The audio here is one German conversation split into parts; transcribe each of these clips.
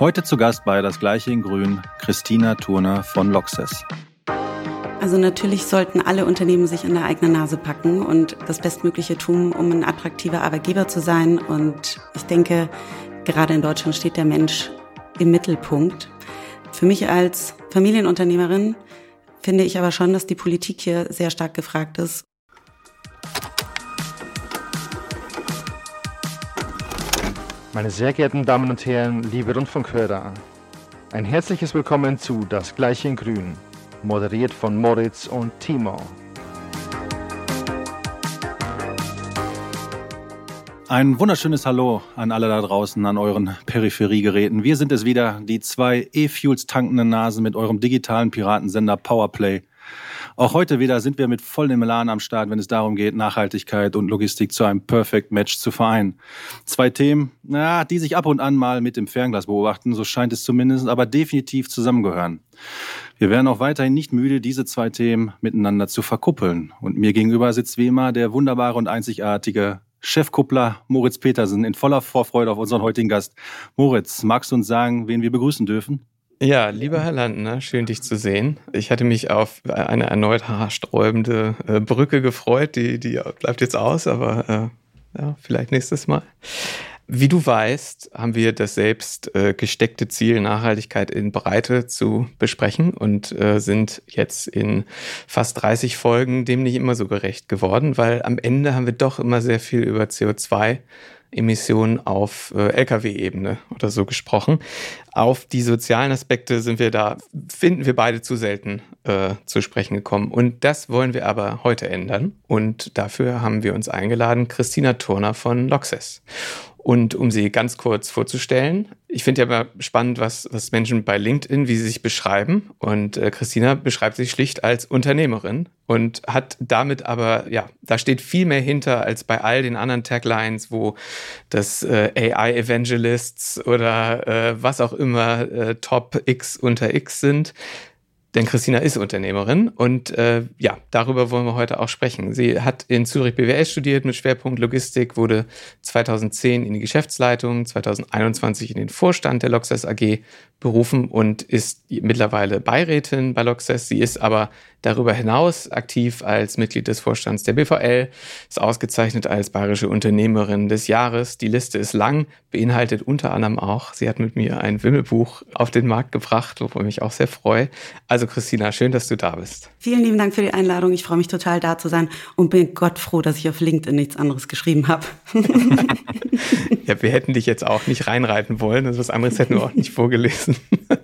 Heute zu Gast bei Das Gleiche in Grün Christina Turner von Loxes. Also natürlich sollten alle Unternehmen sich in der eigenen Nase packen und das Bestmögliche tun, um ein attraktiver Arbeitgeber zu sein. Und ich denke, gerade in Deutschland steht der Mensch im Mittelpunkt. Für mich als Familienunternehmerin finde ich aber schon, dass die Politik hier sehr stark gefragt ist. Meine sehr geehrten Damen und Herren, liebe Rundfunkhörer, ein herzliches Willkommen zu Das Gleiche in Grün, moderiert von Moritz und Timo. Ein wunderschönes Hallo an alle da draußen an euren Peripheriegeräten. Wir sind es wieder, die zwei E-Fuels tankenden Nasen mit eurem digitalen Piratensender Powerplay. Auch heute wieder sind wir mit vollem Elan am Start, wenn es darum geht, Nachhaltigkeit und Logistik zu einem Perfect Match zu vereinen. Zwei Themen, na, die sich ab und an mal mit dem Fernglas beobachten, so scheint es zumindest, aber definitiv zusammengehören. Wir werden auch weiterhin nicht müde, diese zwei Themen miteinander zu verkuppeln. Und mir gegenüber sitzt wie immer der wunderbare und einzigartige Chefkuppler Moritz Petersen in voller Vorfreude auf unseren heutigen Gast. Moritz, magst du uns sagen, wen wir begrüßen dürfen? Ja, lieber Herr Landner, schön dich zu sehen. Ich hatte mich auf eine erneut haarsträubende äh, Brücke gefreut, die, die bleibt jetzt aus, aber äh, ja, vielleicht nächstes Mal. Wie du weißt, haben wir das selbst äh, gesteckte Ziel, Nachhaltigkeit in Breite zu besprechen und äh, sind jetzt in fast 30 Folgen dem nicht immer so gerecht geworden, weil am Ende haben wir doch immer sehr viel über CO2 Emissionen auf äh, Lkw-Ebene oder so gesprochen. Auf die sozialen Aspekte sind wir da, finden wir beide zu selten äh, zu sprechen gekommen. Und das wollen wir aber heute ändern. Und dafür haben wir uns eingeladen, Christina Turner von Loxes. Und um sie ganz kurz vorzustellen, ich finde ja immer spannend, was, was Menschen bei LinkedIn, wie sie sich beschreiben. Und äh, Christina beschreibt sich schlicht als Unternehmerin und hat damit aber, ja, da steht viel mehr hinter als bei all den anderen Taglines, wo das äh, AI Evangelists oder äh, was auch immer äh, Top X unter X sind. Denn Christina ist Unternehmerin und äh, ja, darüber wollen wir heute auch sprechen. Sie hat in Zürich BWS studiert mit Schwerpunkt Logistik, wurde 2010 in die Geschäftsleitung, 2021 in den Vorstand der Loxas AG berufen und ist mittlerweile Beirätin bei Loxes. Sie ist aber darüber hinaus aktiv als Mitglied des Vorstands der BVL, ist ausgezeichnet als bayerische Unternehmerin des Jahres. Die Liste ist lang, beinhaltet unter anderem auch, sie hat mit mir ein Wimmelbuch auf den Markt gebracht, wovon ich mich auch sehr freue. Also Christina, schön, dass du da bist. Vielen lieben Dank für die Einladung. Ich freue mich total da zu sein und bin Gott froh, dass ich auf LinkedIn nichts anderes geschrieben habe. ja, wir hätten dich jetzt auch nicht reinreiten wollen, also was anderes hätten wir auch nicht vorgelesen.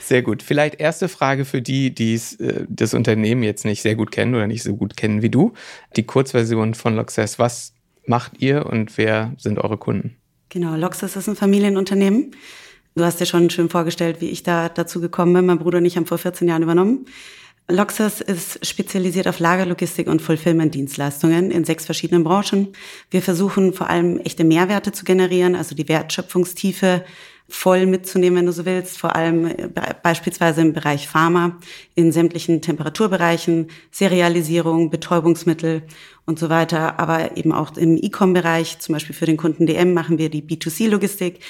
Sehr gut. Vielleicht erste Frage für die, die äh, das Unternehmen jetzt nicht sehr gut kennen oder nicht so gut kennen wie du. Die Kurzversion von Loxess. Was macht ihr und wer sind eure Kunden? Genau, Loxess ist ein Familienunternehmen. Du hast dir schon schön vorgestellt, wie ich da dazu gekommen bin. Mein Bruder und ich haben vor 14 Jahren übernommen. Loxus ist spezialisiert auf Lagerlogistik und Fulfillment-Dienstleistungen in sechs verschiedenen Branchen. Wir versuchen vor allem echte Mehrwerte zu generieren, also die Wertschöpfungstiefe voll mitzunehmen, wenn du so willst, vor allem äh, beispielsweise im Bereich Pharma, in sämtlichen Temperaturbereichen, Serialisierung, Betäubungsmittel und so weiter, aber eben auch im E-Com-Bereich, zum Beispiel für den Kunden DM machen wir die B2C-Logistik.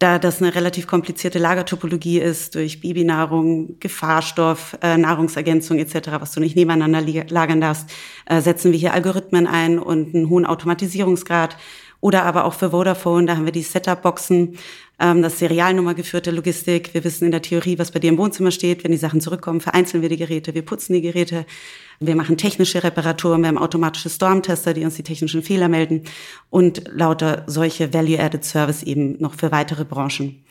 Da das eine relativ komplizierte Lagertopologie ist, durch Babynahrung, Gefahrstoff, äh, Nahrungsergänzung etc., was du nicht nebeneinander lagern darfst, äh, setzen wir hier Algorithmen ein und einen hohen Automatisierungsgrad. Oder aber auch für Vodafone, da haben wir die Setup-Boxen, ähm, das Serialnummer geführte Logistik. Wir wissen in der Theorie, was bei dir im Wohnzimmer steht. Wenn die Sachen zurückkommen, vereinzeln wir die Geräte, wir putzen die Geräte. Wir machen technische Reparaturen, wir haben automatische Stormtester, die uns die technischen Fehler melden und lauter solche Value-Added Service eben noch für weitere Branchen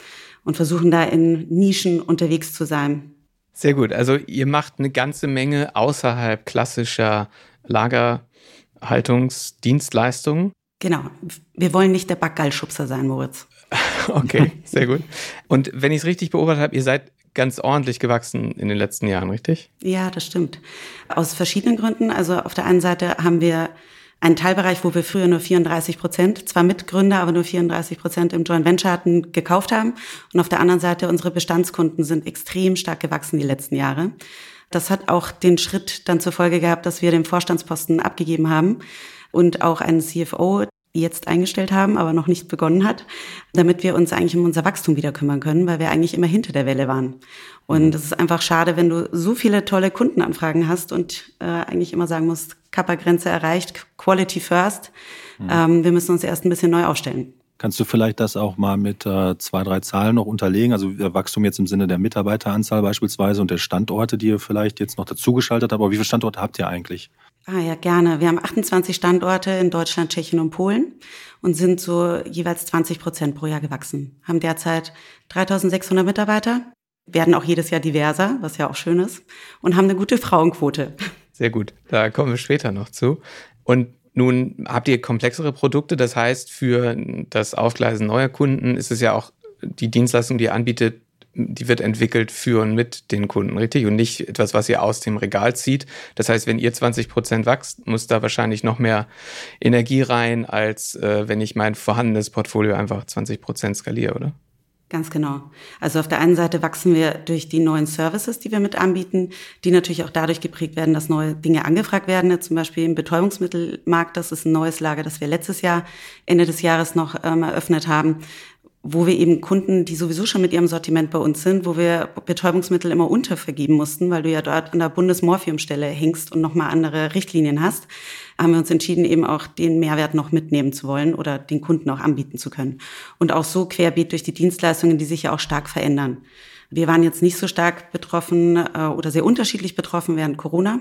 und versuchen da in Nischen unterwegs zu sein. Sehr gut. Also ihr macht eine ganze Menge außerhalb klassischer Lagerhaltungsdienstleistungen. Genau. Wir wollen nicht der Backgallschubser sein, Moritz. okay, sehr gut. Und wenn ich es richtig beobachtet habe, ihr seid ganz ordentlich gewachsen in den letzten Jahren, richtig? Ja, das stimmt. Aus verschiedenen Gründen. Also auf der einen Seite haben wir einen Teilbereich, wo wir früher nur 34 Prozent, zwar Mitgründer, aber nur 34 Prozent im Joint Venture hatten, gekauft haben. Und auf der anderen Seite, unsere Bestandskunden sind extrem stark gewachsen die letzten Jahre. Das hat auch den Schritt dann zur Folge gehabt, dass wir den Vorstandsposten abgegeben haben und auch einen CFO jetzt eingestellt haben, aber noch nicht begonnen hat, damit wir uns eigentlich um unser Wachstum wieder kümmern können, weil wir eigentlich immer hinter der Welle waren. Und es ist einfach schade, wenn du so viele tolle Kundenanfragen hast und äh, eigentlich immer sagen musst, Kappa-Grenze erreicht, Quality first. Mhm. Ähm, wir müssen uns erst ein bisschen neu aufstellen. Kannst du vielleicht das auch mal mit äh, zwei, drei Zahlen noch unterlegen? Also Wachstum jetzt im Sinne der Mitarbeiteranzahl beispielsweise und der Standorte, die ihr vielleicht jetzt noch dazugeschaltet habt. Aber wie viele Standorte habt ihr eigentlich? Ah ja, gerne. Wir haben 28 Standorte in Deutschland, Tschechien und Polen und sind so jeweils 20 Prozent pro Jahr gewachsen. Haben derzeit 3600 Mitarbeiter, werden auch jedes Jahr diverser, was ja auch schön ist, und haben eine gute Frauenquote. Sehr gut. Da kommen wir später noch zu. Und nun habt ihr komplexere Produkte, das heißt, für das Aufgleisen neuer Kunden ist es ja auch die Dienstleistung, die ihr anbietet, die wird entwickelt für und mit den Kunden, richtig? Und nicht etwas, was ihr aus dem Regal zieht. Das heißt, wenn ihr 20 Prozent wächst, muss da wahrscheinlich noch mehr Energie rein, als äh, wenn ich mein vorhandenes Portfolio einfach 20 Prozent skaliere, oder? Ganz genau. Also auf der einen Seite wachsen wir durch die neuen Services, die wir mit anbieten, die natürlich auch dadurch geprägt werden, dass neue Dinge angefragt werden. Zum Beispiel im Betäubungsmittelmarkt, das ist ein neues Lager, das wir letztes Jahr, Ende des Jahres noch ähm, eröffnet haben, wo wir eben Kunden, die sowieso schon mit ihrem Sortiment bei uns sind, wo wir Betäubungsmittel immer untervergeben mussten, weil du ja dort an der Bundesmorphiumstelle hängst und nochmal andere Richtlinien hast, haben wir uns entschieden, eben auch den Mehrwert noch mitnehmen zu wollen oder den Kunden auch anbieten zu können. Und auch so querbeet durch die Dienstleistungen, die sich ja auch stark verändern. Wir waren jetzt nicht so stark betroffen äh, oder sehr unterschiedlich betroffen während Corona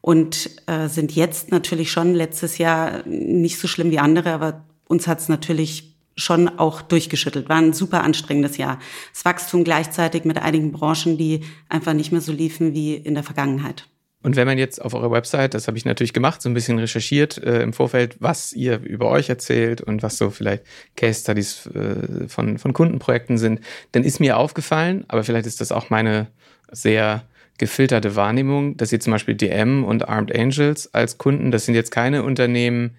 und äh, sind jetzt natürlich schon letztes Jahr nicht so schlimm wie andere, aber uns hat es natürlich schon auch durchgeschüttelt. War ein super anstrengendes Jahr. Das Wachstum gleichzeitig mit einigen Branchen, die einfach nicht mehr so liefen wie in der Vergangenheit. Und wenn man jetzt auf eurer Website, das habe ich natürlich gemacht, so ein bisschen recherchiert äh, im Vorfeld, was ihr über euch erzählt und was so vielleicht Case Studies äh, von, von Kundenprojekten sind, dann ist mir aufgefallen, aber vielleicht ist das auch meine sehr gefilterte Wahrnehmung, dass ihr zum Beispiel DM und Armed Angels als Kunden, das sind jetzt keine Unternehmen,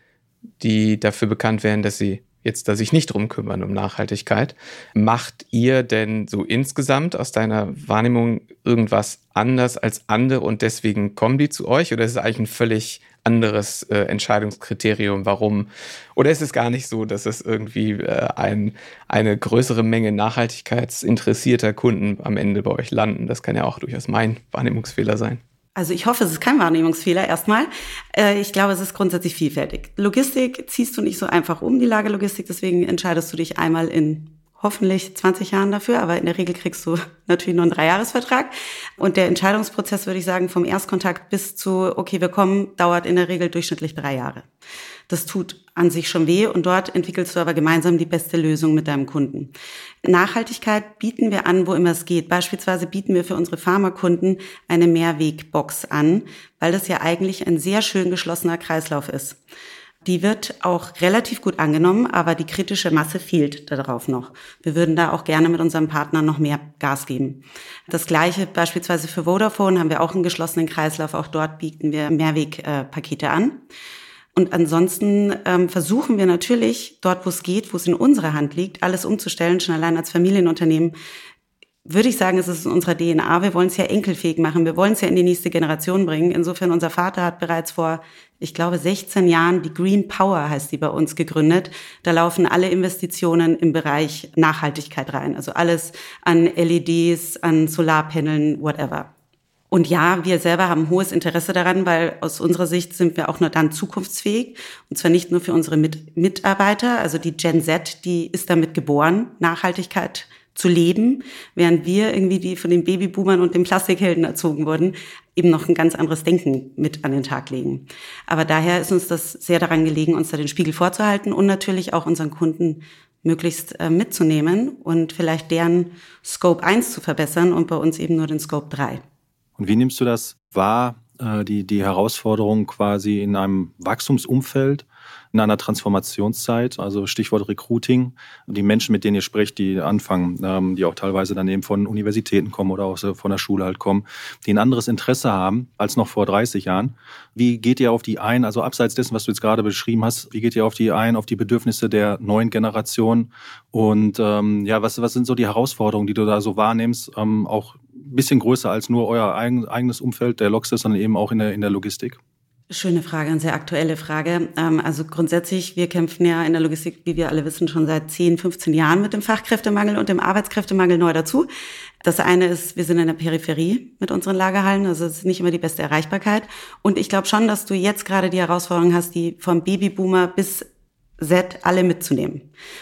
die dafür bekannt werden, dass sie jetzt da sich nicht drum kümmern um Nachhaltigkeit. Macht ihr denn so insgesamt aus deiner Wahrnehmung irgendwas anders als andere und deswegen kommen die zu euch? Oder ist es eigentlich ein völlig anderes äh, Entscheidungskriterium, warum? Oder ist es gar nicht so, dass es irgendwie äh, ein, eine größere Menge nachhaltigkeitsinteressierter Kunden am Ende bei euch landen? Das kann ja auch durchaus mein Wahrnehmungsfehler sein. Also ich hoffe, es ist kein Wahrnehmungsfehler erstmal. Äh, ich glaube, es ist grundsätzlich vielfältig. Logistik ziehst du nicht so einfach um, die Lagerlogistik, deswegen entscheidest du dich einmal in hoffentlich 20 Jahren dafür, aber in der Regel kriegst du natürlich nur einen Dreijahresvertrag. Und der Entscheidungsprozess, würde ich sagen, vom Erstkontakt bis zu, okay, wir kommen, dauert in der Regel durchschnittlich drei Jahre. Das tut an sich schon weh und dort entwickelst du aber gemeinsam die beste Lösung mit deinem Kunden. Nachhaltigkeit bieten wir an, wo immer es geht. Beispielsweise bieten wir für unsere Pharmakunden eine Mehrwegbox an, weil das ja eigentlich ein sehr schön geschlossener Kreislauf ist. Die wird auch relativ gut angenommen, aber die kritische Masse fehlt darauf noch. Wir würden da auch gerne mit unserem Partner noch mehr Gas geben. Das gleiche beispielsweise für Vodafone haben wir auch einen geschlossenen Kreislauf. Auch dort bieten wir Mehrwegpakete an. Und ansonsten ähm, versuchen wir natürlich, dort wo es geht, wo es in unserer Hand liegt, alles umzustellen, schon allein als Familienunternehmen. Würde ich sagen, es ist in unserer DNA. Wir wollen es ja enkelfähig machen. Wir wollen es ja in die nächste Generation bringen. Insofern, unser Vater hat bereits vor, ich glaube, 16 Jahren die Green Power heißt die bei uns gegründet. Da laufen alle Investitionen im Bereich Nachhaltigkeit rein. Also alles an LEDs, an Solarpaneln, whatever. Und ja, wir selber haben hohes Interesse daran, weil aus unserer Sicht sind wir auch nur dann zukunftsfähig. Und zwar nicht nur für unsere Mit Mitarbeiter, also die Gen Z, die ist damit geboren, Nachhaltigkeit zu leben, während wir irgendwie die von den Babyboomern und den Plastikhelden erzogen wurden, eben noch ein ganz anderes Denken mit an den Tag legen. Aber daher ist uns das sehr daran gelegen, uns da den Spiegel vorzuhalten und natürlich auch unseren Kunden möglichst äh, mitzunehmen und vielleicht deren Scope 1 zu verbessern und bei uns eben nur den Scope 3. Und wie nimmst du das wahr, äh, die, die Herausforderung quasi in einem Wachstumsumfeld, in einer Transformationszeit, also Stichwort Recruiting, die Menschen, mit denen ihr sprecht, die anfangen, ähm, die auch teilweise dann eben von Universitäten kommen oder auch von der Schule halt kommen, die ein anderes Interesse haben als noch vor 30 Jahren. Wie geht ihr auf die ein, also abseits dessen, was du jetzt gerade beschrieben hast, wie geht ihr auf die ein, auf die Bedürfnisse der neuen Generation? Und ähm, ja, was, was sind so die Herausforderungen, die du da so wahrnimmst, ähm, auch bisschen größer als nur euer eigen, eigenes Umfeld der Loxis, sondern eben auch in der, in der Logistik? Schöne Frage, eine sehr aktuelle Frage. Ähm, also grundsätzlich, wir kämpfen ja in der Logistik, wie wir alle wissen, schon seit 10, 15 Jahren mit dem Fachkräftemangel und dem Arbeitskräftemangel neu dazu. Das eine ist, wir sind in der Peripherie mit unseren Lagerhallen, also es ist nicht immer die beste Erreichbarkeit. Und ich glaube schon, dass du jetzt gerade die Herausforderung hast, die vom Babyboomer bis Z alle mitzunehmen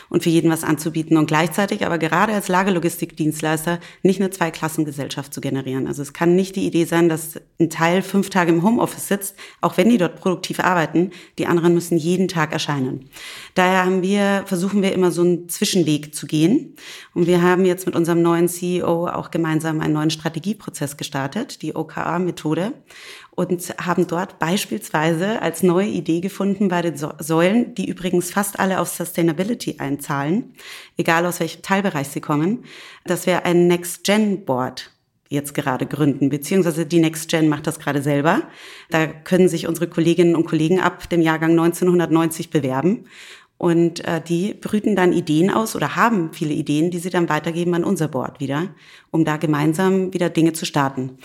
und für jeden was anzubieten und gleichzeitig aber gerade als Lagerlogistikdienstleister nicht eine Zweiklassengesellschaft zu generieren. Also es kann nicht die Idee sein, dass ein Teil fünf Tage im Homeoffice sitzt, auch wenn die dort produktiv arbeiten, die anderen müssen jeden Tag erscheinen. Daher haben wir, versuchen wir immer so einen Zwischenweg zu gehen und wir haben jetzt mit unserem neuen CEO auch gemeinsam einen neuen Strategieprozess gestartet, die OKR-Methode und haben dort beispielsweise als neue Idee gefunden bei den Säulen, die übrigens fast alle auf Sustainability einzahlen, egal aus welchem Teilbereich sie kommen, dass wir ein Next-Gen-Board jetzt gerade gründen, beziehungsweise die Next Gen macht das gerade selber. Da können sich unsere Kolleginnen und Kollegen ab dem Jahrgang 1990 bewerben. Und äh, die brüten dann Ideen aus oder haben viele Ideen, die sie dann weitergeben an unser Board wieder, um da gemeinsam wieder Dinge zu starten.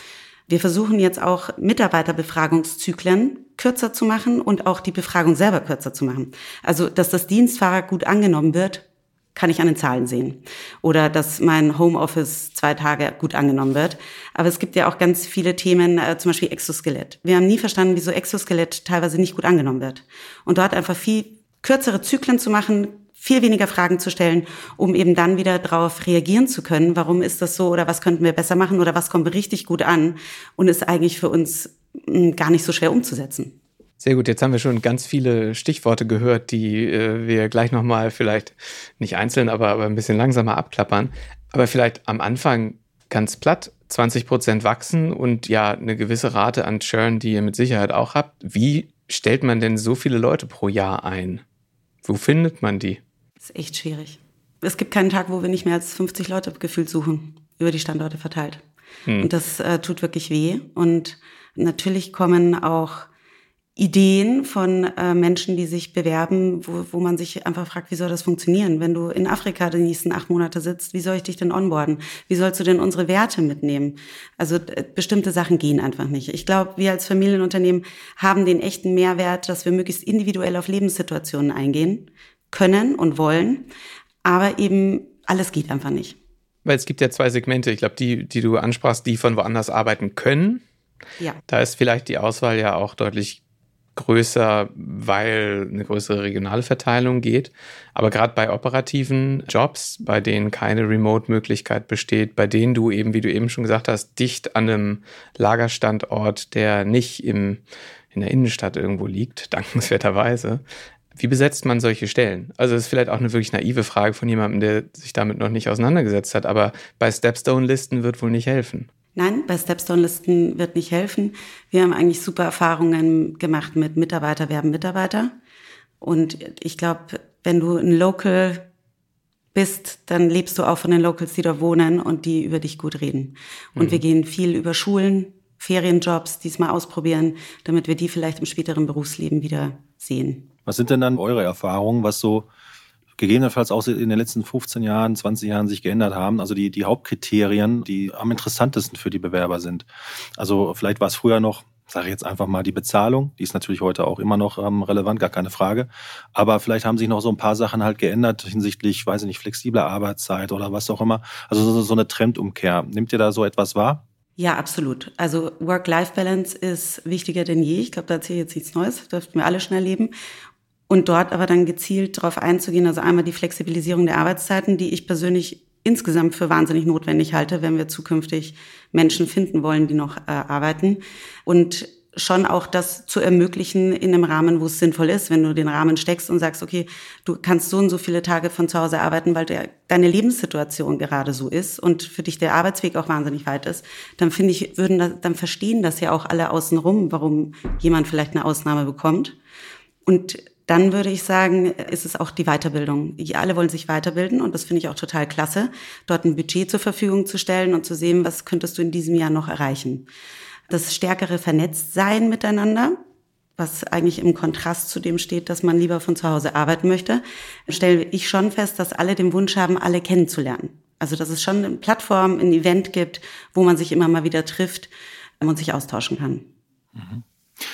Wir versuchen jetzt auch Mitarbeiterbefragungszyklen kürzer zu machen und auch die Befragung selber kürzer zu machen. Also, dass das Dienstfahrer gut angenommen wird, kann ich an den Zahlen sehen. Oder dass mein Homeoffice zwei Tage gut angenommen wird. Aber es gibt ja auch ganz viele Themen, äh, zum Beispiel Exoskelett. Wir haben nie verstanden, wieso Exoskelett teilweise nicht gut angenommen wird. Und dort einfach viel kürzere Zyklen zu machen, viel weniger Fragen zu stellen, um eben dann wieder darauf reagieren zu können, warum ist das so oder was könnten wir besser machen oder was kommt richtig gut an und ist eigentlich für uns hm, gar nicht so schwer umzusetzen. Sehr gut, jetzt haben wir schon ganz viele Stichworte gehört, die äh, wir gleich nochmal vielleicht nicht einzeln, aber, aber ein bisschen langsamer abklappern. Aber vielleicht am Anfang ganz platt, 20 Prozent wachsen und ja eine gewisse Rate an Churn, die ihr mit Sicherheit auch habt. Wie stellt man denn so viele Leute pro Jahr ein? Wo findet man die? Ist echt schwierig. Es gibt keinen Tag, wo wir nicht mehr als 50 Leute gefühlt suchen, über die Standorte verteilt. Hm. Und das äh, tut wirklich weh. Und natürlich kommen auch Ideen von äh, Menschen, die sich bewerben, wo, wo man sich einfach fragt, wie soll das funktionieren? Wenn du in Afrika die nächsten acht Monate sitzt, wie soll ich dich denn onboarden? Wie sollst du denn unsere Werte mitnehmen? Also äh, bestimmte Sachen gehen einfach nicht. Ich glaube, wir als Familienunternehmen haben den echten Mehrwert, dass wir möglichst individuell auf Lebenssituationen eingehen können und wollen, aber eben alles geht einfach nicht. Weil es gibt ja zwei Segmente, ich glaube, die, die du ansprachst, die von woanders arbeiten können. Ja. Da ist vielleicht die Auswahl ja auch deutlich größer, weil eine größere regionale Verteilung geht. Aber gerade bei operativen Jobs, bei denen keine Remote-Möglichkeit besteht, bei denen du eben, wie du eben schon gesagt hast, dicht an einem Lagerstandort, der nicht im, in der Innenstadt irgendwo liegt, dankenswerterweise, wie besetzt man solche Stellen? Also das ist vielleicht auch eine wirklich naive Frage von jemandem, der sich damit noch nicht auseinandergesetzt hat, aber bei Stepstone-Listen wird wohl nicht helfen. Nein, bei Stepstone-Listen wird nicht helfen. Wir haben eigentlich super Erfahrungen gemacht mit Mitarbeiter werben Mitarbeiter. Und ich glaube, wenn du ein Local bist, dann lebst du auch von den Locals, die da wohnen und die über dich gut reden. Und mhm. wir gehen viel über Schulen, Ferienjobs, diesmal ausprobieren, damit wir die vielleicht im späteren Berufsleben wieder sehen. Was sind denn dann eure Erfahrungen, was so gegebenenfalls auch in den letzten 15 Jahren, 20 Jahren sich geändert haben? Also die, die Hauptkriterien, die am interessantesten für die Bewerber sind. Also vielleicht war es früher noch, sage ich jetzt einfach mal, die Bezahlung. Die ist natürlich heute auch immer noch ähm, relevant, gar keine Frage. Aber vielleicht haben sich noch so ein paar Sachen halt geändert hinsichtlich, weiß ich nicht, flexibler Arbeitszeit oder was auch immer. Also so, so eine Trendumkehr. Nehmt ihr da so etwas wahr? Ja, absolut. Also Work-Life-Balance ist wichtiger denn je. Ich glaube, da erzähle ich jetzt nichts Neues. Dürften wir alle schon erleben. Und dort aber dann gezielt darauf einzugehen, also einmal die Flexibilisierung der Arbeitszeiten, die ich persönlich insgesamt für wahnsinnig notwendig halte, wenn wir zukünftig Menschen finden wollen, die noch äh, arbeiten. Und schon auch das zu ermöglichen in einem Rahmen, wo es sinnvoll ist, wenn du den Rahmen steckst und sagst, okay, du kannst so und so viele Tage von zu Hause arbeiten, weil der, deine Lebenssituation gerade so ist und für dich der Arbeitsweg auch wahnsinnig weit ist, dann finde ich, würden das, dann verstehen das ja auch alle außenrum, warum jemand vielleicht eine Ausnahme bekommt. Und dann würde ich sagen, ist es auch die Weiterbildung. Alle wollen sich weiterbilden und das finde ich auch total klasse, dort ein Budget zur Verfügung zu stellen und zu sehen, was könntest du in diesem Jahr noch erreichen. Das stärkere Vernetztsein miteinander, was eigentlich im Kontrast zu dem steht, dass man lieber von zu Hause arbeiten möchte, stelle ich schon fest, dass alle den Wunsch haben, alle kennenzulernen. Also dass es schon eine Plattform, ein Event gibt, wo man sich immer mal wieder trifft und sich austauschen kann. Mhm.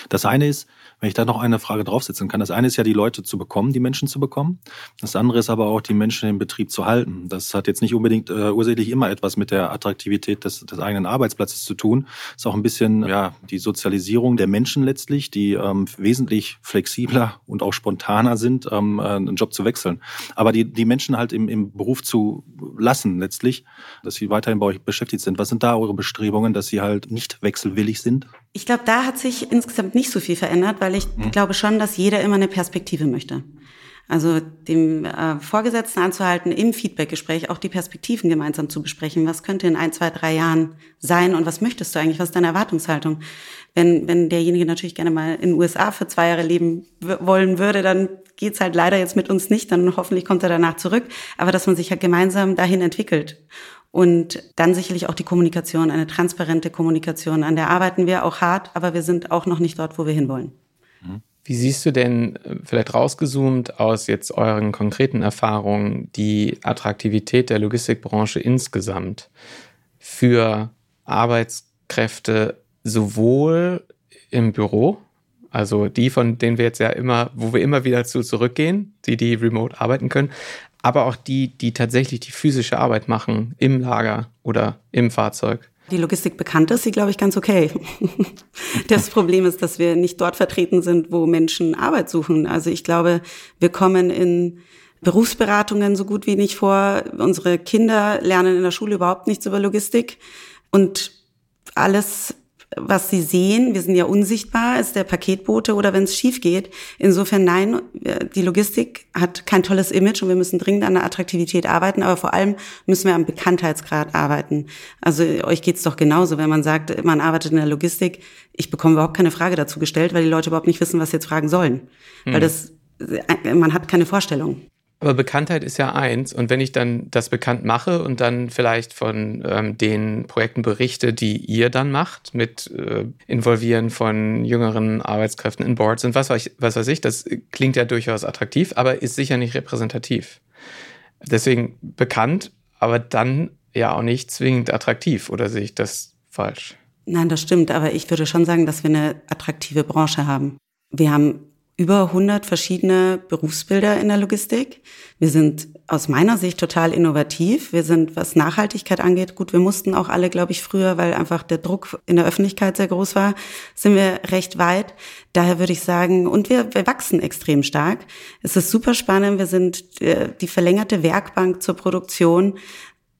Das eine ist, wenn ich da noch eine Frage draufsetzen kann. Das eine ist ja, die Leute zu bekommen, die Menschen zu bekommen. Das andere ist aber auch, die Menschen im Betrieb zu halten. Das hat jetzt nicht unbedingt äh, ursächlich immer etwas mit der Attraktivität des, des eigenen Arbeitsplatzes zu tun. Es ist auch ein bisschen ja die Sozialisierung der Menschen letztlich, die ähm, wesentlich flexibler und auch spontaner sind, ähm, äh, einen Job zu wechseln. Aber die, die Menschen halt im, im Beruf zu lassen letztlich, dass sie weiterhin bei euch beschäftigt sind. Was sind da eure Bestrebungen, dass sie halt nicht wechselwillig sind? Ich glaube, da hat sich insgesamt nicht so viel verändert, weil ich mhm. glaube schon, dass jeder immer eine Perspektive möchte. Also dem äh, Vorgesetzten anzuhalten, im Feedbackgespräch auch die Perspektiven gemeinsam zu besprechen. Was könnte in ein, zwei, drei Jahren sein und was möchtest du eigentlich? Was ist deine Erwartungshaltung? Wenn, wenn derjenige natürlich gerne mal in den USA für zwei Jahre leben wollen würde, dann geht's halt leider jetzt mit uns nicht. Dann hoffentlich kommt er danach zurück. Aber dass man sich halt gemeinsam dahin entwickelt. Und dann sicherlich auch die Kommunikation, eine transparente Kommunikation. An der arbeiten wir auch hart, aber wir sind auch noch nicht dort, wo wir hinwollen. Wie siehst du denn äh, vielleicht rausgezoomt aus jetzt euren konkreten Erfahrungen die Attraktivität der Logistikbranche insgesamt für Arbeitskräfte sowohl im Büro, also die, von denen wir jetzt ja immer, wo wir immer wieder zu zurückgehen, die, die remote arbeiten können, aber auch die, die tatsächlich die physische Arbeit machen im Lager oder im Fahrzeug. Die Logistik bekannt ist, sie glaube ich ganz okay. Das Problem ist, dass wir nicht dort vertreten sind, wo Menschen Arbeit suchen. Also ich glaube, wir kommen in Berufsberatungen so gut wie nicht vor. Unsere Kinder lernen in der Schule überhaupt nichts über Logistik. Und alles was sie sehen, wir sind ja unsichtbar, ist der Paketbote oder wenn es schief geht. Insofern nein, die Logistik hat kein tolles Image und wir müssen dringend an der Attraktivität arbeiten, aber vor allem müssen wir am Bekanntheitsgrad arbeiten. Also euch geht's doch genauso, wenn man sagt, man arbeitet in der Logistik. Ich bekomme überhaupt keine Frage dazu gestellt, weil die Leute überhaupt nicht wissen, was sie jetzt fragen sollen. Hm. Weil das, man hat keine Vorstellung. Aber Bekanntheit ist ja eins. Und wenn ich dann das bekannt mache und dann vielleicht von ähm, den Projekten berichte, die ihr dann macht, mit äh, Involvieren von jüngeren Arbeitskräften in Boards und was weiß, ich, was weiß ich, das klingt ja durchaus attraktiv, aber ist sicher nicht repräsentativ. Deswegen bekannt, aber dann ja auch nicht zwingend attraktiv. Oder sehe ich das falsch? Nein, das stimmt. Aber ich würde schon sagen, dass wir eine attraktive Branche haben. Wir haben über 100 verschiedene Berufsbilder in der Logistik. Wir sind aus meiner Sicht total innovativ. Wir sind, was Nachhaltigkeit angeht, gut, wir mussten auch alle, glaube ich, früher, weil einfach der Druck in der Öffentlichkeit sehr groß war, sind wir recht weit. Daher würde ich sagen, und wir, wir wachsen extrem stark. Es ist super spannend. Wir sind äh, die verlängerte Werkbank zur Produktion.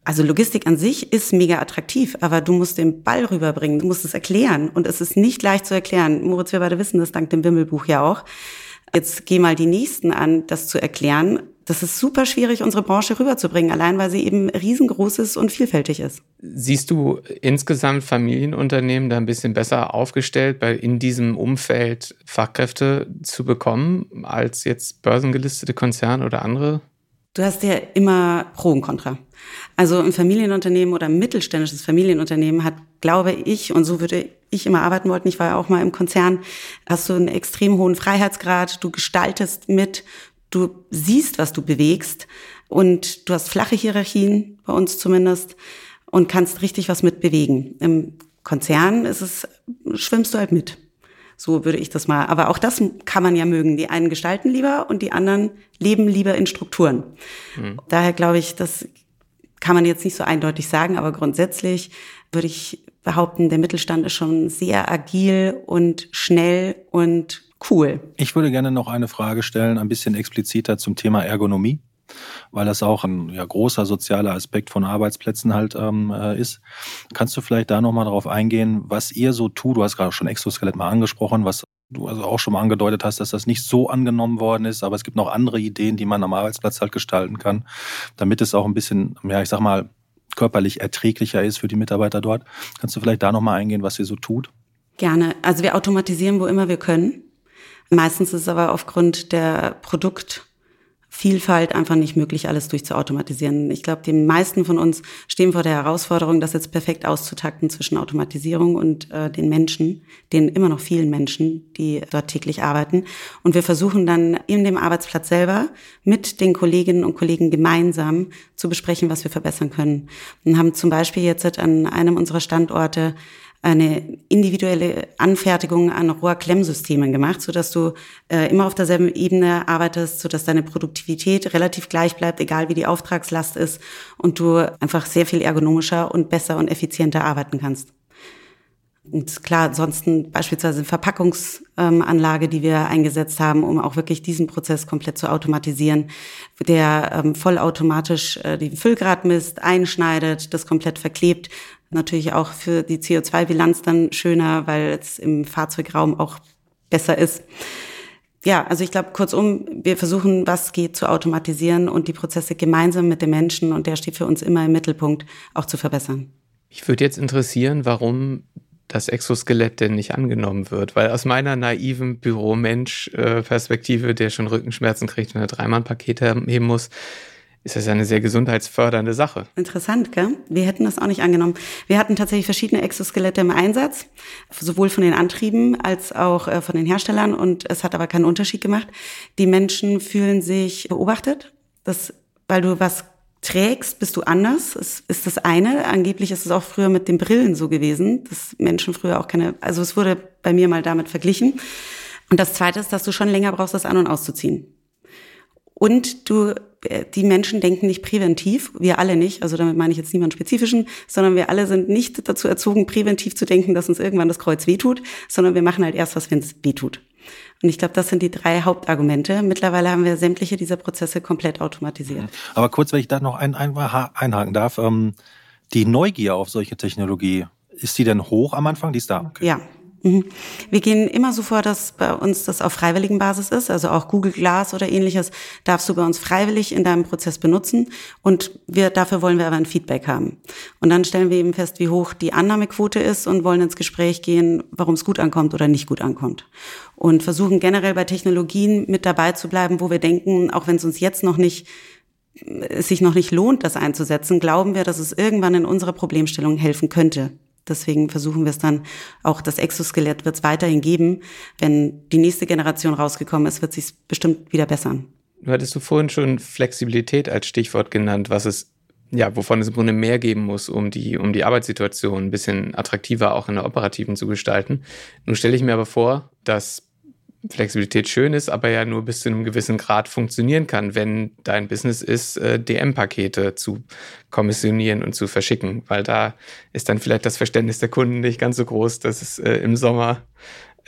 Also Logistik an sich ist mega attraktiv, aber du musst den Ball rüberbringen, du musst es erklären und es ist nicht leicht zu erklären. Moritz, wir beide wissen das dank dem Wimmelbuch ja auch. Jetzt geh mal die Nächsten an, das zu erklären. Das ist super schwierig, unsere Branche rüberzubringen, allein weil sie eben riesengroß ist und vielfältig ist. Siehst du insgesamt Familienunternehmen da ein bisschen besser aufgestellt, weil in diesem Umfeld Fachkräfte zu bekommen, als jetzt börsengelistete Konzerne oder andere Du hast ja immer Pro und Contra. Also ein Familienunternehmen oder ein mittelständisches Familienunternehmen hat, glaube ich, und so würde ich immer arbeiten wollten, ich war ja auch mal im Konzern, hast du einen extrem hohen Freiheitsgrad, du gestaltest mit, du siehst, was du bewegst und du hast flache Hierarchien, bei uns zumindest, und kannst richtig was mitbewegen. Im Konzern ist es, schwimmst du halt mit. So würde ich das mal. Aber auch das kann man ja mögen. Die einen gestalten lieber und die anderen leben lieber in Strukturen. Mhm. Daher glaube ich, das kann man jetzt nicht so eindeutig sagen, aber grundsätzlich würde ich behaupten, der Mittelstand ist schon sehr agil und schnell und cool. Ich würde gerne noch eine Frage stellen, ein bisschen expliziter zum Thema Ergonomie weil das auch ein ja, großer sozialer Aspekt von Arbeitsplätzen halt ähm, äh, ist. Kannst du vielleicht da nochmal darauf eingehen, was ihr so tut? Du hast gerade schon Exoskelett mal angesprochen, was du also auch schon mal angedeutet hast, dass das nicht so angenommen worden ist, aber es gibt noch andere Ideen, die man am Arbeitsplatz halt gestalten kann, damit es auch ein bisschen, ja, ich sag mal, körperlich erträglicher ist für die Mitarbeiter dort. Kannst du vielleicht da nochmal eingehen, was ihr so tut? Gerne. Also wir automatisieren, wo immer wir können. Meistens ist es aber aufgrund der Produkt- Vielfalt einfach nicht möglich, alles durchzuautomatisieren. Ich glaube, die meisten von uns stehen vor der Herausforderung, das jetzt perfekt auszutakten zwischen Automatisierung und äh, den Menschen, den immer noch vielen Menschen, die dort täglich arbeiten. Und wir versuchen dann in dem Arbeitsplatz selber mit den Kolleginnen und Kollegen gemeinsam zu besprechen, was wir verbessern können. Und haben zum Beispiel jetzt an einem unserer Standorte eine individuelle Anfertigung an Rohrklemmsystemen gemacht, so dass du äh, immer auf derselben Ebene arbeitest, so dass deine Produktivität relativ gleich bleibt, egal wie die Auftragslast ist und du einfach sehr viel ergonomischer und besser und effizienter arbeiten kannst. Und klar, ansonsten beispielsweise Verpackungsanlage, die wir eingesetzt haben, um auch wirklich diesen Prozess komplett zu automatisieren, der ähm, vollautomatisch äh, den Füllgrad misst, einschneidet, das komplett verklebt. Natürlich auch für die CO2-Bilanz dann schöner, weil es im Fahrzeugraum auch besser ist. Ja, also ich glaube, kurzum, wir versuchen, was geht, zu automatisieren und die Prozesse gemeinsam mit den Menschen, und der steht für uns immer im Mittelpunkt, auch zu verbessern. Ich würde jetzt interessieren, warum das Exoskelett denn nicht angenommen wird. Weil aus meiner naiven Büromensch-Perspektive, der schon Rückenschmerzen kriegt, wenn er dreimal ein Paket heben muss, ist das eine sehr gesundheitsfördernde Sache. Interessant, gell? Wir hätten das auch nicht angenommen. Wir hatten tatsächlich verschiedene Exoskelette im Einsatz, sowohl von den Antrieben als auch äh, von den Herstellern und es hat aber keinen Unterschied gemacht. Die Menschen fühlen sich beobachtet, das, weil du was trägst, bist du anders. Das ist das eine. Angeblich ist es auch früher mit den Brillen so gewesen, dass Menschen früher auch keine, also es wurde bei mir mal damit verglichen. Und das zweite ist, dass du schon länger brauchst, das an- und auszuziehen. Und du, äh, die Menschen denken nicht präventiv, wir alle nicht, also damit meine ich jetzt niemand spezifischen, sondern wir alle sind nicht dazu erzogen, präventiv zu denken, dass uns irgendwann das Kreuz wehtut, sondern wir machen halt erst was, wenn es wehtut. Und ich glaube, das sind die drei Hauptargumente. Mittlerweile haben wir sämtliche dieser Prozesse komplett automatisiert. Mhm. Aber kurz, wenn ich da noch ein, ein, einhaken darf, ähm, die Neugier auf solche Technologie, ist die denn hoch am Anfang? Die ist da? Okay. Ja. Wir gehen immer so vor, dass bei uns das auf freiwilligen Basis ist. Also auch Google Glass oder ähnliches darfst du bei uns freiwillig in deinem Prozess benutzen. Und wir, dafür wollen wir aber ein Feedback haben. Und dann stellen wir eben fest, wie hoch die Annahmequote ist und wollen ins Gespräch gehen, warum es gut ankommt oder nicht gut ankommt. Und versuchen generell bei Technologien mit dabei zu bleiben, wo wir denken, auch wenn es uns jetzt noch nicht es sich noch nicht lohnt, das einzusetzen, glauben wir, dass es irgendwann in unserer Problemstellung helfen könnte. Deswegen versuchen wir es dann, auch das Exoskelett wird es weiterhin geben. Wenn die nächste Generation rausgekommen ist, wird es sich bestimmt wieder bessern. Du hattest du vorhin schon Flexibilität als Stichwort genannt, was es ja, wovon es im Grunde mehr geben muss, um die, um die Arbeitssituation ein bisschen attraktiver auch in der operativen zu gestalten. Nun stelle ich mir aber vor, dass Flexibilität schön ist, aber ja nur bis zu einem gewissen Grad funktionieren kann, wenn dein Business ist, äh, DM-Pakete zu kommissionieren und zu verschicken, weil da ist dann vielleicht das Verständnis der Kunden nicht ganz so groß, dass es äh, im Sommer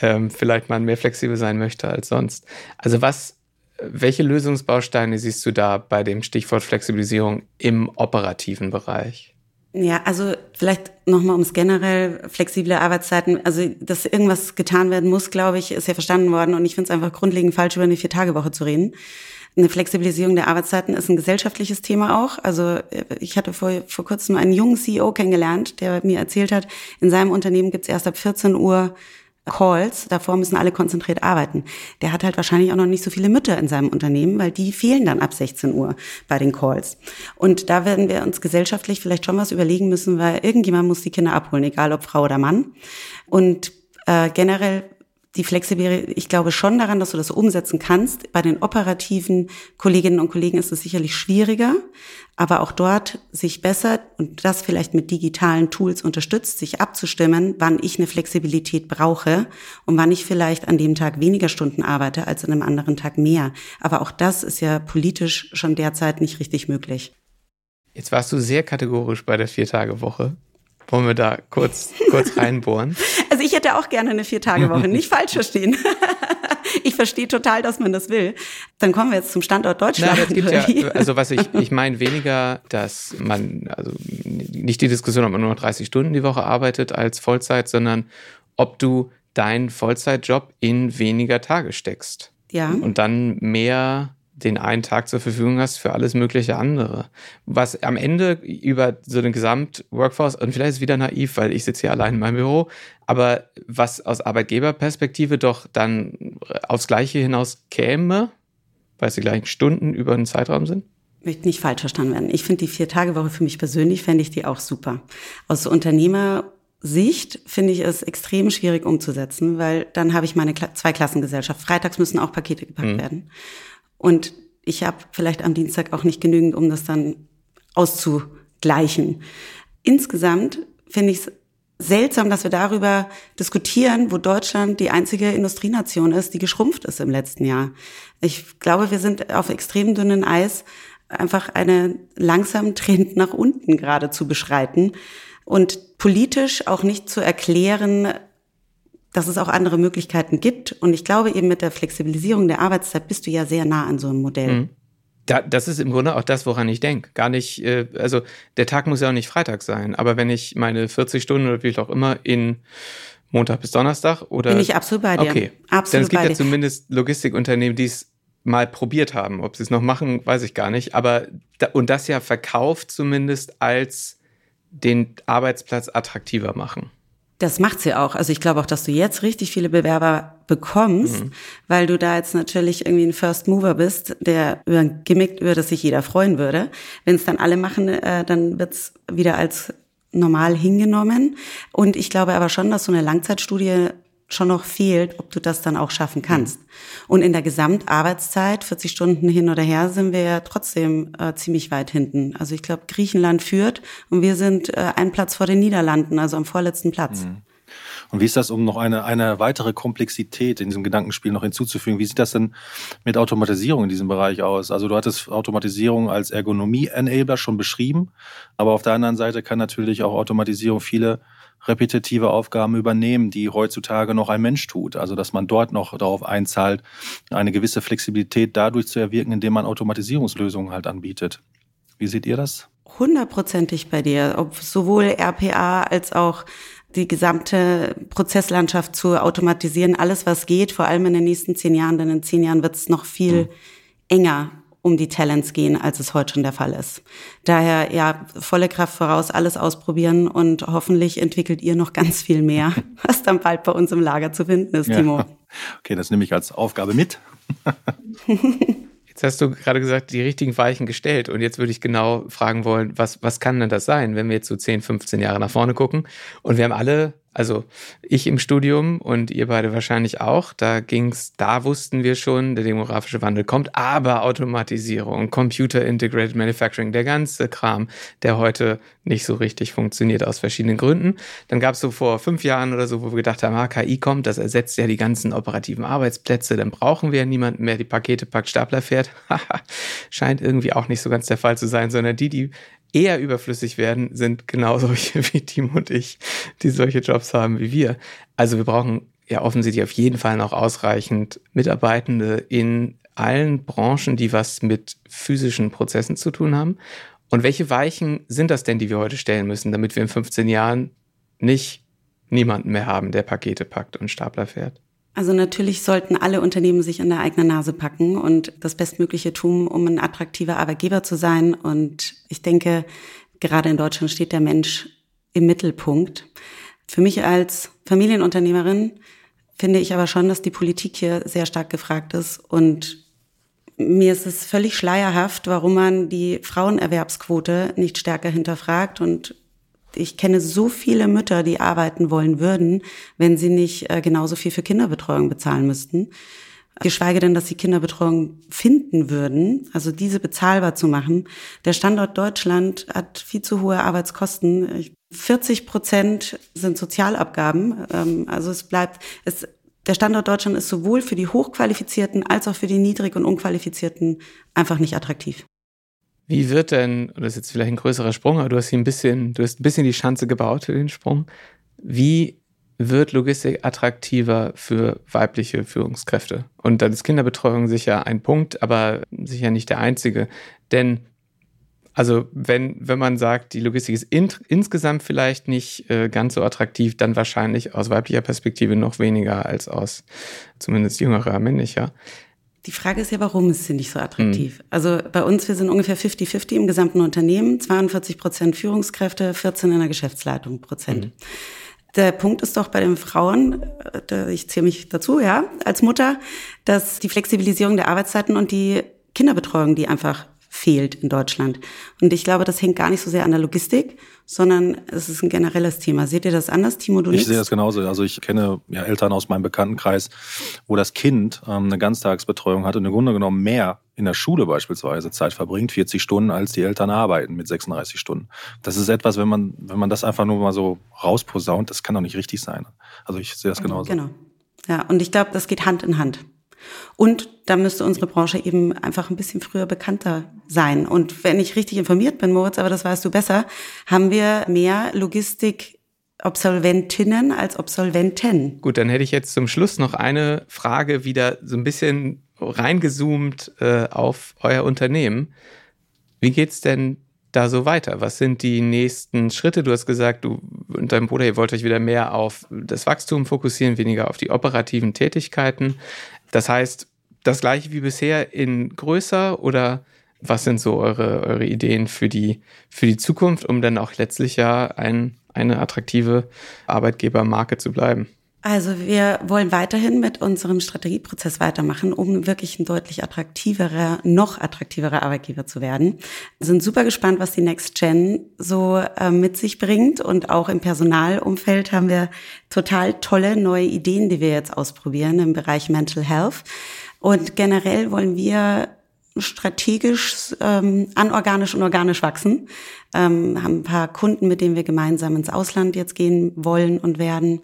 ähm, vielleicht mal mehr flexibel sein möchte als sonst. Also was, welche Lösungsbausteine siehst du da bei dem Stichwort Flexibilisierung im operativen Bereich? Ja, also vielleicht nochmal ums generell flexible Arbeitszeiten. Also, dass irgendwas getan werden muss, glaube ich, ist ja verstanden worden. Und ich finde es einfach grundlegend falsch, über eine Vier-Tage-Woche zu reden. Eine Flexibilisierung der Arbeitszeiten ist ein gesellschaftliches Thema auch. Also ich hatte vor, vor kurzem einen jungen CEO kennengelernt, der mir erzählt hat, in seinem Unternehmen gibt es erst ab 14 Uhr Calls, davor müssen alle konzentriert arbeiten. Der hat halt wahrscheinlich auch noch nicht so viele Mütter in seinem Unternehmen, weil die fehlen dann ab 16 Uhr bei den Calls. Und da werden wir uns gesellschaftlich vielleicht schon was überlegen müssen, weil irgendjemand muss die Kinder abholen, egal ob Frau oder Mann. Und äh, generell die Flexibilität, ich glaube schon daran, dass du das umsetzen kannst. Bei den operativen Kolleginnen und Kollegen ist es sicherlich schwieriger, aber auch dort sich besser und das vielleicht mit digitalen Tools unterstützt, sich abzustimmen, wann ich eine Flexibilität brauche und wann ich vielleicht an dem Tag weniger Stunden arbeite als an einem anderen Tag mehr. Aber auch das ist ja politisch schon derzeit nicht richtig möglich. Jetzt warst du sehr kategorisch bei der Vier-Tage-Woche. Wollen wir da kurz, kurz reinbohren? Also ich hätte auch gerne eine Vier-Tage-Woche, nicht falsch verstehen. ich verstehe total, dass man das will. Dann kommen wir jetzt zum Standort Deutschland. Na, gibt ja, also was ich, ich meine weniger, dass man, also nicht die Diskussion, ob man nur noch 30 Stunden die Woche arbeitet als Vollzeit, sondern ob du deinen Vollzeitjob in weniger Tage steckst. Ja. Und dann mehr den einen Tag zur Verfügung hast für alles mögliche andere. Was am Ende über so eine Gesamt-Workforce, und vielleicht ist es wieder naiv, weil ich sitze hier allein in meinem Büro, aber was aus Arbeitgeberperspektive doch dann aufs Gleiche hinaus käme, weil es die gleichen Stunden über einen Zeitraum sind? möchte nicht falsch verstanden werden. Ich finde die Vier-Tage-Woche für mich persönlich, fände ich die auch super. Aus Unternehmersicht finde ich es extrem schwierig umzusetzen, weil dann habe ich meine Kla Zweiklassengesellschaft. Freitags müssen auch Pakete gepackt mhm. werden. Und ich habe vielleicht am Dienstag auch nicht genügend, um das dann auszugleichen. Insgesamt finde ich es seltsam, dass wir darüber diskutieren, wo Deutschland die einzige Industrienation ist, die geschrumpft ist im letzten Jahr. Ich glaube, wir sind auf extrem dünnen Eis, einfach einen langsamen Trend nach unten gerade zu beschreiten und politisch auch nicht zu erklären, dass es auch andere Möglichkeiten gibt. Und ich glaube eben mit der Flexibilisierung der Arbeitszeit bist du ja sehr nah an so einem Modell. Mhm. Da, das ist im Grunde auch das, woran ich denke. Gar nicht, äh, also der Tag muss ja auch nicht Freitag sein, aber wenn ich meine 40 Stunden oder wie auch immer in Montag bis Donnerstag oder. Bin ich absolut bei dir. Okay. Absolut Denn es gibt ja zumindest Logistikunternehmen, die es mal probiert haben. Ob sie es noch machen, weiß ich gar nicht. Aber da, und das ja verkauft zumindest als den Arbeitsplatz attraktiver machen. Das macht sie auch. Also ich glaube auch, dass du jetzt richtig viele Bewerber bekommst, mhm. weil du da jetzt natürlich irgendwie ein First Mover bist, der über ein Gimmick, über das sich jeder freuen würde. Wenn es dann alle machen, äh, dann wird's wieder als normal hingenommen. Und ich glaube aber schon, dass so eine Langzeitstudie schon noch fehlt, ob du das dann auch schaffen kannst. Mhm. Und in der Gesamtarbeitszeit, 40 Stunden hin oder her, sind wir ja trotzdem äh, ziemlich weit hinten. Also ich glaube, Griechenland führt und wir sind äh, ein Platz vor den Niederlanden, also am vorletzten Platz. Mhm. Und wie ist das, um noch eine, eine weitere Komplexität in diesem Gedankenspiel noch hinzuzufügen? Wie sieht das denn mit Automatisierung in diesem Bereich aus? Also du hattest Automatisierung als Ergonomie-Enabler schon beschrieben, aber auf der anderen Seite kann natürlich auch Automatisierung viele repetitive Aufgaben übernehmen, die heutzutage noch ein Mensch tut. Also dass man dort noch darauf einzahlt, eine gewisse Flexibilität dadurch zu erwirken, indem man Automatisierungslösungen halt anbietet. Wie seht ihr das? Hundertprozentig bei dir, ob sowohl RPA als auch die gesamte Prozesslandschaft zu automatisieren, alles was geht, vor allem in den nächsten zehn Jahren, denn in zehn Jahren wird es noch viel mhm. enger um die Talents gehen, als es heute schon der Fall ist. Daher ja, volle Kraft voraus, alles ausprobieren und hoffentlich entwickelt ihr noch ganz viel mehr, was dann bald bei uns im Lager zu finden ist, Timo. Ja. Okay, das nehme ich als Aufgabe mit. Jetzt hast du gerade gesagt, die richtigen Weichen gestellt. Und jetzt würde ich genau fragen wollen, was, was kann denn das sein, wenn wir jetzt so 10, 15 Jahre nach vorne gucken? Und wir haben alle also ich im Studium und ihr beide wahrscheinlich auch. Da ging's, da wussten wir schon, der demografische Wandel kommt, aber Automatisierung, Computer Integrated Manufacturing, der ganze Kram, der heute nicht so richtig funktioniert aus verschiedenen Gründen. Dann gab's so vor fünf Jahren oder so, wo wir gedacht haben, ah, KI kommt, das ersetzt ja die ganzen operativen Arbeitsplätze, dann brauchen wir ja niemanden mehr, die Pakete packt, Stapler fährt. Scheint irgendwie auch nicht so ganz der Fall zu sein, sondern die, die eher überflüssig werden, sind genau solche wie Tim und ich, die solche Jobs haben wie wir. Also wir brauchen ja offensichtlich auf jeden Fall noch ausreichend Mitarbeitende in allen Branchen, die was mit physischen Prozessen zu tun haben. Und welche Weichen sind das denn, die wir heute stellen müssen, damit wir in 15 Jahren nicht niemanden mehr haben, der Pakete packt und Stapler fährt? Also natürlich sollten alle Unternehmen sich an der eigenen Nase packen und das Bestmögliche tun, um ein attraktiver Arbeitgeber zu sein. Und ich denke, gerade in Deutschland steht der Mensch im Mittelpunkt. Für mich als Familienunternehmerin finde ich aber schon, dass die Politik hier sehr stark gefragt ist und mir ist es völlig schleierhaft, warum man die Frauenerwerbsquote nicht stärker hinterfragt und ich kenne so viele Mütter, die arbeiten wollen würden, wenn sie nicht äh, genauso viel für Kinderbetreuung bezahlen müssten. Geschweige denn, dass sie Kinderbetreuung finden würden, also diese bezahlbar zu machen. Der Standort Deutschland hat viel zu hohe Arbeitskosten. 40 Prozent sind Sozialabgaben. Ähm, also es bleibt, es, der Standort Deutschland ist sowohl für die Hochqualifizierten als auch für die Niedrig- und Unqualifizierten einfach nicht attraktiv. Wie wird denn, das ist jetzt vielleicht ein größerer Sprung, aber du hast hier ein bisschen, du hast ein bisschen die Schanze gebaut für den Sprung. Wie wird Logistik attraktiver für weibliche Führungskräfte? Und dann ist Kinderbetreuung sicher ein Punkt, aber sicher nicht der einzige. Denn also wenn, wenn man sagt, die Logistik ist in, insgesamt vielleicht nicht äh, ganz so attraktiv, dann wahrscheinlich aus weiblicher Perspektive noch weniger als aus zumindest jüngerer männlicher. Die Frage ist ja, warum ist sie nicht so attraktiv? Mhm. Also bei uns, wir sind ungefähr 50-50 im gesamten Unternehmen, 42 Prozent Führungskräfte, 14 in der Geschäftsleitung Prozent. Mhm. Der Punkt ist doch bei den Frauen, ich zähle mich dazu, ja, als Mutter, dass die Flexibilisierung der Arbeitszeiten und die Kinderbetreuung, die einfach fehlt in Deutschland. Und ich glaube, das hängt gar nicht so sehr an der Logistik, sondern es ist ein generelles Thema. Seht ihr das anders, Timo? Du ich sehe das genauso. Also ich kenne ja Eltern aus meinem Bekanntenkreis, wo das Kind ähm, eine Ganztagsbetreuung hat und im Grunde genommen mehr in der Schule beispielsweise Zeit verbringt, 40 Stunden, als die Eltern arbeiten mit 36 Stunden. Das ist etwas, wenn man, wenn man das einfach nur mal so rausposaunt, das kann doch nicht richtig sein. Also ich sehe das genauso. Genau. Ja, und ich glaube, das geht Hand in Hand. Und da müsste unsere Branche eben einfach ein bisschen früher bekannter sein. Und wenn ich richtig informiert bin, Moritz, aber das weißt du besser, haben wir mehr Logistik Absolventinnen als Absolventen. Gut, dann hätte ich jetzt zum Schluss noch eine Frage wieder so ein bisschen reingezoomt äh, auf euer Unternehmen. Wie geht's denn da so weiter? Was sind die nächsten Schritte? Du hast gesagt, du und dein Bruder, ihr wollt euch wieder mehr auf das Wachstum fokussieren, weniger auf die operativen Tätigkeiten. Das heißt, das gleiche wie bisher in größer oder was sind so eure, eure Ideen für die, für die Zukunft, um dann auch letztlich ja ein, eine attraktive Arbeitgebermarke zu bleiben? Also wir wollen weiterhin mit unserem Strategieprozess weitermachen, um wirklich ein deutlich attraktiverer, noch attraktiverer Arbeitgeber zu werden. Wir sind super gespannt, was die Next Gen so äh, mit sich bringt. Und auch im Personalumfeld haben wir total tolle neue Ideen, die wir jetzt ausprobieren im Bereich Mental Health. Und generell wollen wir strategisch, ähm, anorganisch und organisch wachsen. Ähm, haben ein paar Kunden, mit denen wir gemeinsam ins Ausland jetzt gehen wollen und werden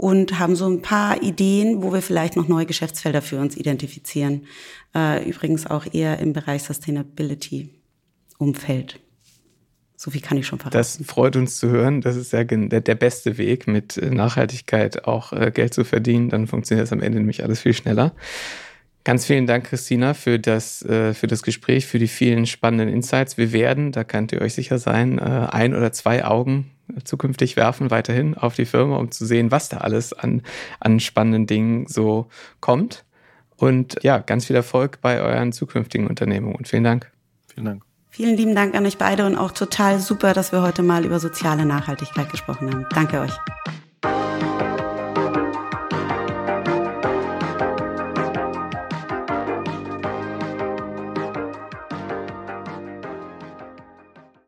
und haben so ein paar Ideen, wo wir vielleicht noch neue Geschäftsfelder für uns identifizieren. Äh, übrigens auch eher im Bereich Sustainability-Umfeld. So viel kann ich schon verraten. Das freut uns zu hören. Das ist ja der, der beste Weg, mit Nachhaltigkeit auch äh, Geld zu verdienen. Dann funktioniert das am Ende nämlich alles viel schneller. Ganz vielen Dank, Christina, für das, äh, für das Gespräch, für die vielen spannenden Insights. Wir werden, da könnt ihr euch sicher sein, äh, ein oder zwei Augen zukünftig werfen, weiterhin auf die Firma, um zu sehen, was da alles an, an spannenden Dingen so kommt. Und ja, ganz viel Erfolg bei euren zukünftigen Unternehmungen und vielen Dank. Vielen Dank. Vielen lieben Dank an euch beide und auch total super, dass wir heute mal über soziale Nachhaltigkeit gesprochen haben. Danke euch.